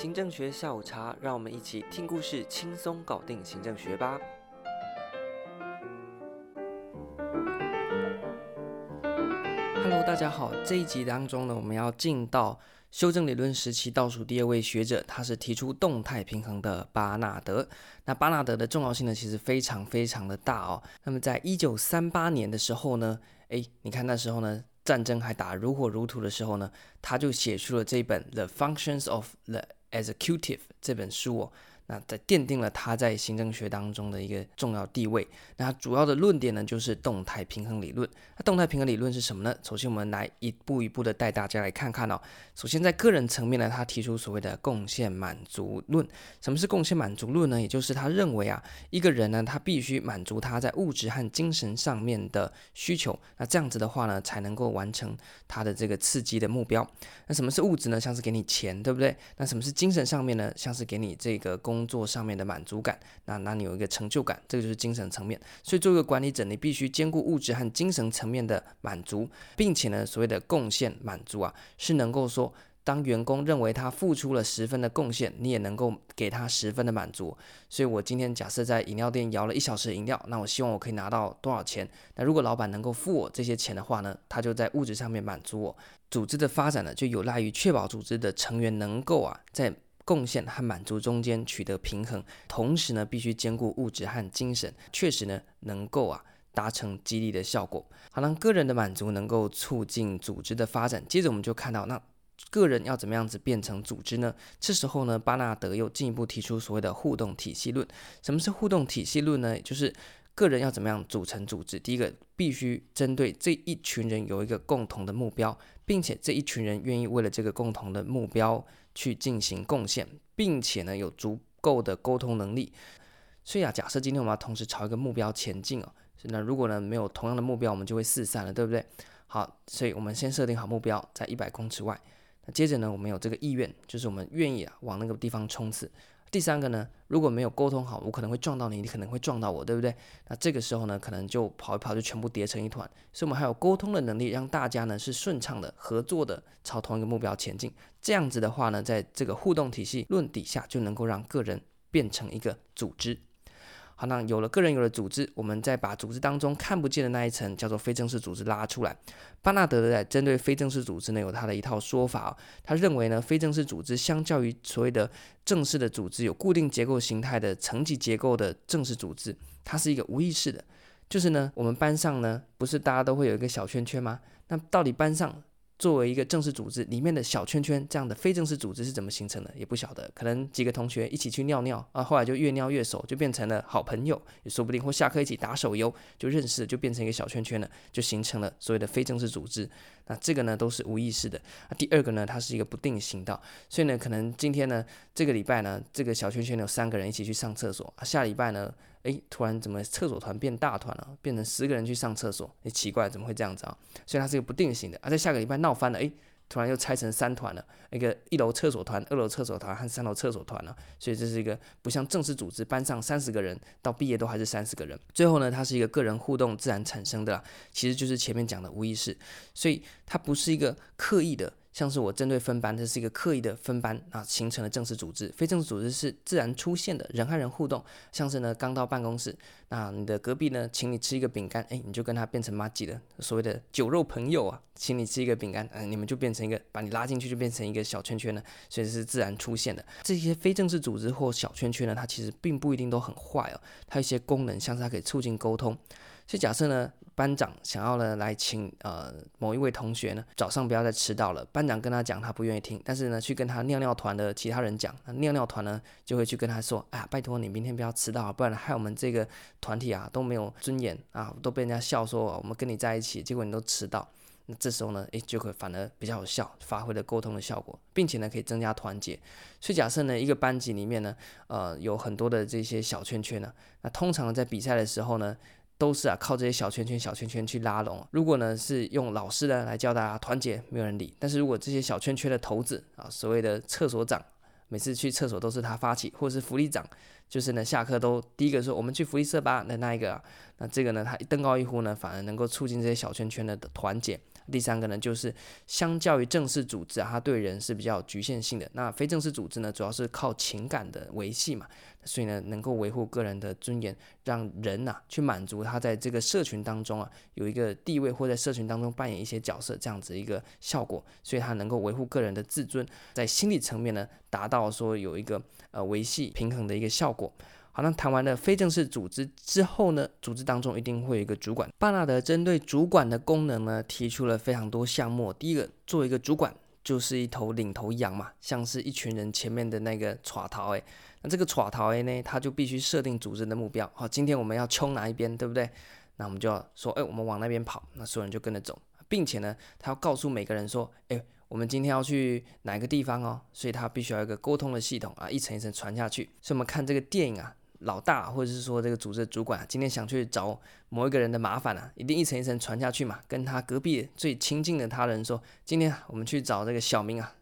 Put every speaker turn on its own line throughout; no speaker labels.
行政学下午茶，让我们一起听故事，轻松搞定行政学吧。Hello，大家好，这一集当中呢，我们要进到修正理论时期倒数第二位学者，他是提出动态平衡的巴纳德。那巴纳德的重要性呢，其实非常非常的大哦。那么在一九三八年的时候呢，诶，你看那时候呢，战争还打如火如荼的时候呢，他就写出了这本《The Functions of the》Executive 这本书哦。那在奠定了他在行政学当中的一个重要地位。那他主要的论点呢，就是动态平衡理论。那动态平衡理论是什么呢？首先，我们来一步一步的带大家来看看哦。首先，在个人层面呢，他提出所谓的贡献满足论。什么是贡献满足论呢？也就是他认为啊，一个人呢，他必须满足他在物质和精神上面的需求。那这样子的话呢，才能够完成他的这个刺激的目标。那什么是物质呢？像是给你钱，对不对？那什么是精神上面呢？像是给你这个工工作上面的满足感，那那你有一个成就感，这个就是精神层面。所以，作为一个管理者，你必须兼顾物质和精神层面的满足，并且呢，所谓的贡献满足啊，是能够说，当员工认为他付出了十分的贡献，你也能够给他十分的满足。所以，我今天假设在饮料店摇了一小时饮料，那我希望我可以拿到多少钱？那如果老板能够付我这些钱的话呢，他就在物质上面满足我。组织的发展呢，就有赖于确保组织的成员能够啊，在贡献和满足中间取得平衡，同时呢，必须兼顾物质和精神，确实呢，能够啊达成激励的效果。好，让个人的满足能够促进组织的发展。接着我们就看到，那个人要怎么样子变成组织呢？这时候呢，巴纳德又进一步提出所谓的互动体系论。什么是互动体系论呢？就是个人要怎么样组成组织？第一个，必须针对这一群人有一个共同的目标，并且这一群人愿意为了这个共同的目标。去进行贡献，并且呢，有足够的沟通能力。所以啊，假设今天我们要同时朝一个目标前进哦，那如果呢，没有同样的目标，我们就会四散了，对不对？好，所以我们先设定好目标在一百公尺外。那接着呢，我们有这个意愿，就是我们愿意啊往那个地方冲刺。第三个呢，如果没有沟通好，我可能会撞到你，你可能会撞到我，对不对？那这个时候呢，可能就跑一跑就全部叠成一团。所以，我们还有沟通的能力，让大家呢是顺畅的、合作的，朝同一个目标前进。这样子的话呢，在这个互动体系论底下，就能够让个人变成一个组织。好，那有了个人有了组织，我们再把组织当中看不见的那一层叫做非正式组织拉出来。巴纳德在针对非正式组织呢，有他的一套说法。他认为呢，非正式组织相较于所谓的正式的组织，有固定结构形态的层级结构的正式组织，它是一个无意识的。就是呢，我们班上呢，不是大家都会有一个小圈圈吗？那到底班上？作为一个正式组织里面的小圈圈，这样的非正式组织是怎么形成的？也不晓得，可能几个同学一起去尿尿啊，后来就越尿越熟，就变成了好朋友，也说不定。或下课一起打手游就认识，就变成一个小圈圈了，就形成了所谓的非正式组织。那这个呢都是无意识的。那第二个呢，它是一个不定型的，所以呢，可能今天呢，这个礼拜呢，这个小圈圈有三个人一起去上厕所，啊，下礼拜呢。哎，突然怎么厕所团变大团了？变成十个人去上厕所？哎，奇怪，怎么会这样子啊？所以它是一个不定型的。而、啊、在下个礼拜闹翻了，哎，突然又拆成三团了，一个一楼厕所团、二楼厕所团和三楼厕所团了。所以这是一个不像正式组织，班上三十个人到毕业都还是三十个人。最后呢，它是一个个人互动自然产生的，其实就是前面讲的无意识，所以它不是一个刻意的。像是我针对分班，这是一个刻意的分班啊，形成了正式组织。非正式组织是自然出现的，人和人互动。像是呢，刚到办公室，那你的隔壁呢，请你吃一个饼干，哎，你就跟他变成麻吉了，所谓的酒肉朋友啊，请你吃一个饼干，嗯，你们就变成一个，把你拉进去就变成一个小圈圈了，所以是自然出现的。这些非正式组织或小圈圈呢，它其实并不一定都很坏哦，它一些功能，像是它可以促进沟通。所以假设呢，班长想要呢来请呃某一位同学呢早上不要再迟到了，班长跟他讲，他不愿意听，但是呢去跟他尿尿团的其他人讲，那尿尿团呢就会去跟他说，哎呀，拜托你明天不要迟到，不然害我们这个团体啊都没有尊严啊，都被人家笑说我们跟你在一起，结果你都迟到，那这时候呢，诶就会反而比较有效，发挥了沟通的效果，并且呢可以增加团结。所以假设呢一个班级里面呢，呃有很多的这些小圈圈呢，那通常在比赛的时候呢。都是啊，靠这些小圈圈、小圈圈去拉拢。如果呢是用老师呢来教大家团结，没有人理。但是如果这些小圈圈的头子啊，所谓的厕所长，每次去厕所都是他发起，或者是福利长，就是呢下课都第一个说我们去福利社吧的那一个，那这个呢他登高一呼呢，反而能够促进这些小圈圈的团结。第三个呢，就是相较于正式组织啊，它对人是比较局限性的。那非正式组织呢，主要是靠情感的维系嘛，所以呢，能够维护个人的尊严，让人呐、去满足他在这个社群当中啊有一个地位，或在社群当中扮演一些角色这样子一个效果。所以它能够维护个人的自尊，在心理层面呢，达到说有一个呃维系平衡的一个效果。好，那谈完了非正式组织之后呢，组织当中一定会有一个主管。巴纳德针对主管的功能呢，提出了非常多项目。第一个，作为一个主管，就是一头领头羊嘛，像是一群人前面的那个耍头诶。那这个耍头诶呢，他就必须设定组织的目标。好，今天我们要冲哪一边，对不对？那我们就要说，哎，我们往那边跑，那所有人就跟着走，并且呢，他要告诉每个人说，哎，我们今天要去哪个地方哦。所以他必须要有一个沟通的系统啊，一层一层传下去。所以我们看这个电影啊。老大，或者是说这个组织的主管，今天想去找某一个人的麻烦啊，一定一层一层传下去嘛。跟他隔壁最亲近的他人说，今天我们去找这个小明啊，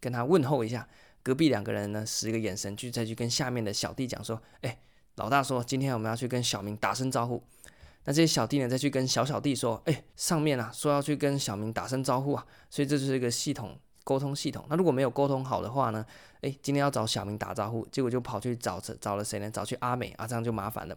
跟他问候一下。隔壁两个人呢，使一个眼神，就再去跟下面的小弟讲说，哎，老大说今天我们要去跟小明打声招呼。那这些小弟呢，再去跟小小弟说，哎，上面啊说要去跟小明打声招呼啊。所以这就是一个系统。沟通系统，那如果没有沟通好的话呢？诶，今天要找小明打招呼，结果就跑去找找了谁呢？找去阿美啊，这样就麻烦了。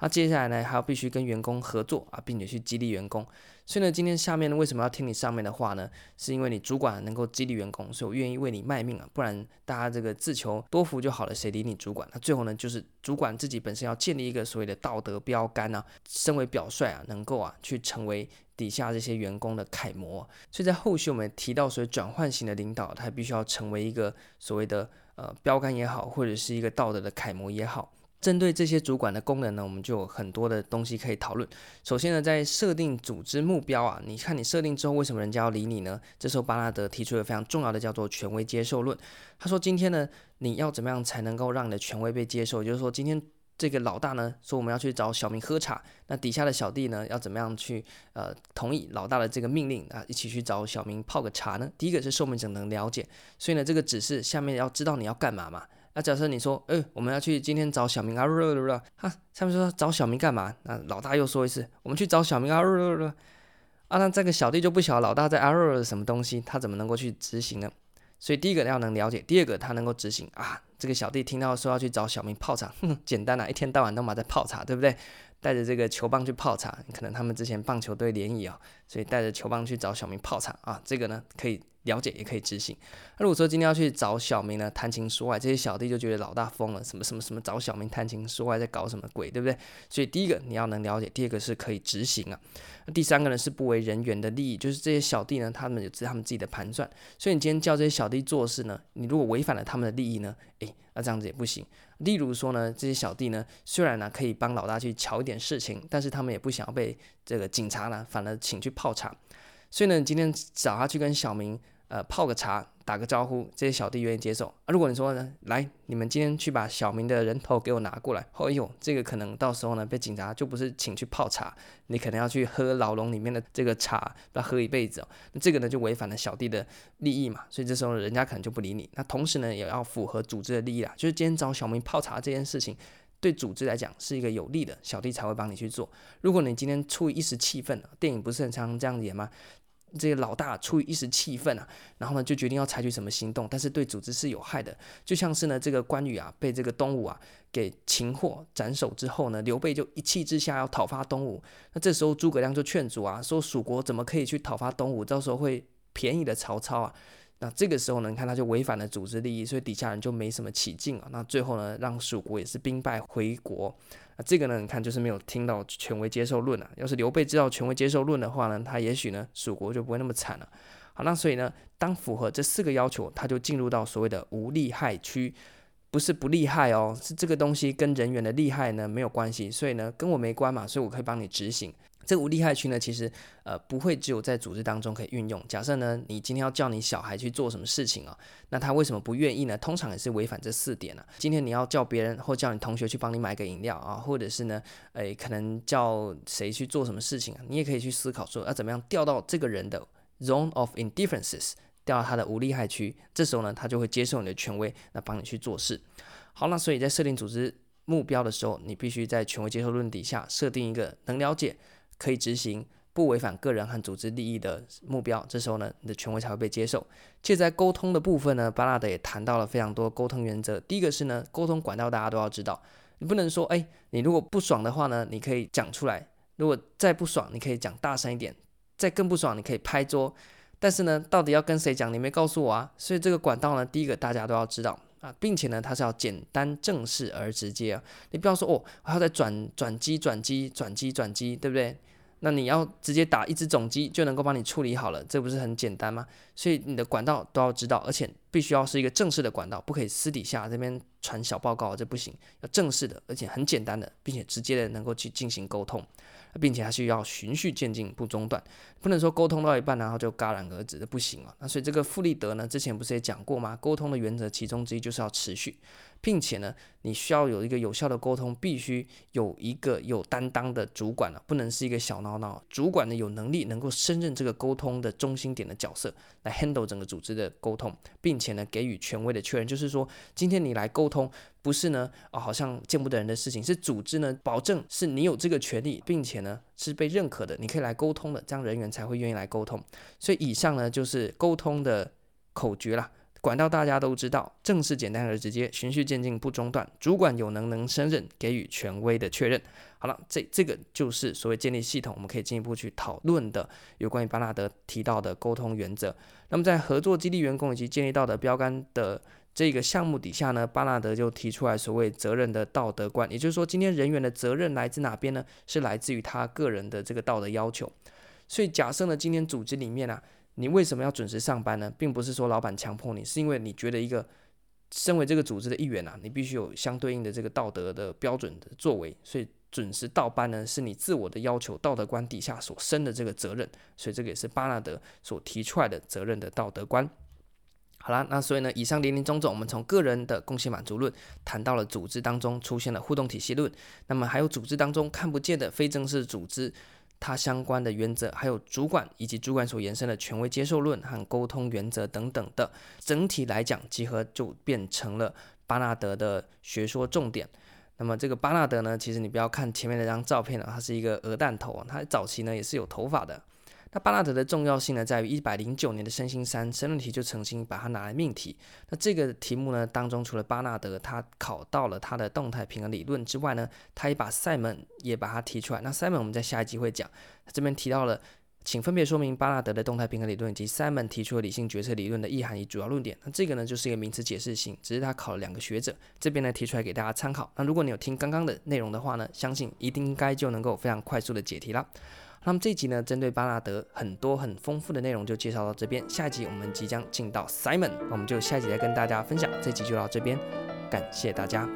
那接下来呢，还要必须跟员工合作啊，并且去激励员工。所以呢，今天下面呢为什么要听你上面的话呢？是因为你主管能够激励员工，所以我愿意为你卖命啊。不然大家这个自求多福就好了，谁理你主管？那最后呢，就是主管自己本身要建立一个所谓的道德标杆啊，身为表率啊，能够啊去成为。底下这些员工的楷模，所以在后续我们提到，所谓转换型的领导，他必须要成为一个所谓的呃标杆也好，或者是一个道德的楷模也好。针对这些主管的功能呢，我们就有很多的东西可以讨论。首先呢，在设定组织目标啊，你看你设定之后，为什么人家要理你呢？这时候巴拉德提出了非常重要的叫做权威接受论。他说，今天呢，你要怎么样才能够让你的权威被接受？就是说，今天。这个老大呢说，我们要去找小明喝茶，那底下的小弟呢要怎么样去呃同意老大的这个命令啊，一起去找小明泡个茶呢？第一个是受命者能了解，所以呢这个指示下面要知道你要干嘛嘛。那假设你说，哎，我们要去今天找小明啊，哈，下面说找小明干嘛？那老大又说一次，我们去找小明啊，啊，那这个小弟就不晓得老大在啊什么东西，他怎么能够去执行呢？所以第一个要能了解，第二个他能够执行啊。这个小弟听到说要去找小明泡茶，哼，简单啊，一天到晚都嘛在泡茶，对不对？带着这个球棒去泡茶，可能他们之前棒球队联谊啊，所以带着球棒去找小明泡茶啊，这个呢可以了解也可以执行。那如果说今天要去找小明呢谈情说爱，这些小弟就觉得老大疯了，什么什么什么找小明谈情说爱在搞什么鬼，对不对？所以第一个你要能了解，第二个是可以执行啊。那第三个呢是不为人缘的利益，就是这些小弟呢他们有他们自己的盘算，所以你今天叫这些小弟做事呢，你如果违反了他们的利益呢，诶。那这样子也不行。例如说呢，这些小弟呢，虽然呢可以帮老大去瞧一点事情，但是他们也不想要被这个警察呢，反而请去泡茶。所以呢，今天找他去跟小明。呃，泡个茶，打个招呼，这些小弟愿意接受。啊，如果你说呢，来，你们今天去把小明的人头给我拿过来。哦呦，这个可能到时候呢，被警察就不是请去泡茶，你可能要去喝牢笼里面的这个茶，要喝一辈子哦。那这个呢，就违反了小弟的利益嘛，所以这时候人家可能就不理你。那同时呢，也要符合组织的利益啦，就是今天找小明泡茶这件事情，对组织来讲是一个有利的，小弟才会帮你去做。如果你今天出于一时气愤，电影不是很常这样演吗？这个老大出于一时气愤啊，然后呢就决定要采取什么行动，但是对组织是有害的，就像是呢这个关羽啊被这个东吴啊给擒获斩首之后呢，刘备就一气之下要讨伐东吴，那这时候诸葛亮就劝阻啊，说蜀国怎么可以去讨伐东吴，到时候会便宜了曹操啊。那这个时候呢，你看他就违反了组织利益，所以底下人就没什么起劲啊。那最后呢，让蜀国也是兵败回国。这个呢，你看就是没有听到权威接受论啊。要是刘备知道权威接受论的话呢，他也许呢，蜀国就不会那么惨了。好，那所以呢，当符合这四个要求，他就进入到所谓的无利害区，不是不利害哦，是这个东西跟人员的利害呢没有关系，所以呢跟我没关嘛，所以我可以帮你执行。这无利害区呢，其实呃不会只有在组织当中可以运用。假设呢，你今天要叫你小孩去做什么事情啊，那他为什么不愿意呢？通常也是违反这四点呢、啊。今天你要叫别人或叫你同学去帮你买个饮料啊，或者是呢，诶可能叫谁去做什么事情啊，你也可以去思考说要怎么样调到这个人的 zone of indifferences，调到他的无利害区。这时候呢，他就会接受你的权威，那帮你去做事。好，那所以在设定组织目标的时候，你必须在权威接受论底下设定一个能了解。可以执行、不违反个人和组织利益的目标，这时候呢，你的权威才会被接受。且在沟通的部分呢，巴拉德也谈到了非常多沟通原则。第一个是呢，沟通管道大家都要知道，你不能说，哎，你如果不爽的话呢，你可以讲出来；如果再不爽，你可以讲大声一点；再更不爽，你可以拍桌。但是呢，到底要跟谁讲？你没告诉我啊！所以这个管道呢，第一个大家都要知道啊，并且呢，它是要简单、正式而直接啊。你不要说哦，我要再转转机、转机、转机、转机，对不对？那你要直接打一只总机就能够帮你处理好了，这不是很简单吗？所以你的管道都要知道，而且必须要是一个正式的管道，不可以私底下这边传小报告，这不行。要正式的，而且很简单的，并且直接的能够去进行沟通。并且还是要循序渐进，不中断，不能说沟通到一半然后就戛然而止，这不行啊。那所以这个富立德呢，之前不是也讲过吗？沟通的原则其中之一就是要持续。并且呢，你需要有一个有效的沟通，必须有一个有担当的主管了，不能是一个小孬孬。主管呢，有能力能够胜任这个沟通的中心点的角色，来 handle 整个组织的沟通，并且呢，给予权威的确认，就是说，今天你来沟通，不是呢，哦，好像见不得人的事情，是组织呢，保证是你有这个权利，并且呢，是被认可的，你可以来沟通的，这样人员才会愿意来沟通。所以以上呢，就是沟通的口诀啦。管道大家都知道，正式、简单而直接，循序渐进不中断。主管有能能胜任，给予权威的确认。好了，这这个就是所谓建立系统，我们可以进一步去讨论的有关于巴纳德提到的沟通原则。那么在合作激励员工以及建立道德标杆的这个项目底下呢，巴纳德就提出来所谓责任的道德观，也就是说，今天人员的责任来自哪边呢？是来自于他个人的这个道德要求。所以假设呢，今天组织里面啊。你为什么要准时上班呢？并不是说老板强迫你，是因为你觉得一个身为这个组织的一员啊，你必须有相对应的这个道德的标准的作为，所以准时到班呢，是你自我的要求，道德观底下所生的这个责任，所以这个也是巴纳德所提出来的责任的道德观。好啦，那所以呢，以上林林总总，我们从个人的贡献满足论谈到了组织当中出现了互动体系论，那么还有组织当中看不见的非正式组织。它相关的原则，还有主管以及主管所延伸的权威接受论和沟通原则等等的，整体来讲集合就变成了巴纳德的学说重点。那么这个巴纳德呢，其实你不要看前面那张照片了，他是一个鹅蛋头，他早期呢也是有头发的。那巴纳德的重要性呢，在于一百零九年的身心三申论题就曾经把它拿来命题。那这个题目呢当中，除了巴纳德他考到了他的动态平衡理论之外呢，他也把塞门也把它提出来。那塞门我们在下一集会讲，这边提到了，请分别说明巴纳德的动态平衡理论以及塞门提出的理性决策理论的意涵与主要论点。那这个呢就是一个名词解释型，只是他考了两个学者，这边呢提出来给大家参考。那如果你有听刚刚的内容的话呢，相信一定该就能够非常快速的解题了。那么这集呢，针对巴纳德很多很丰富的内容就介绍到这边。下一集我们即将进到 Simon，我们就下一集再跟大家分享。这集就到这边，感谢大家。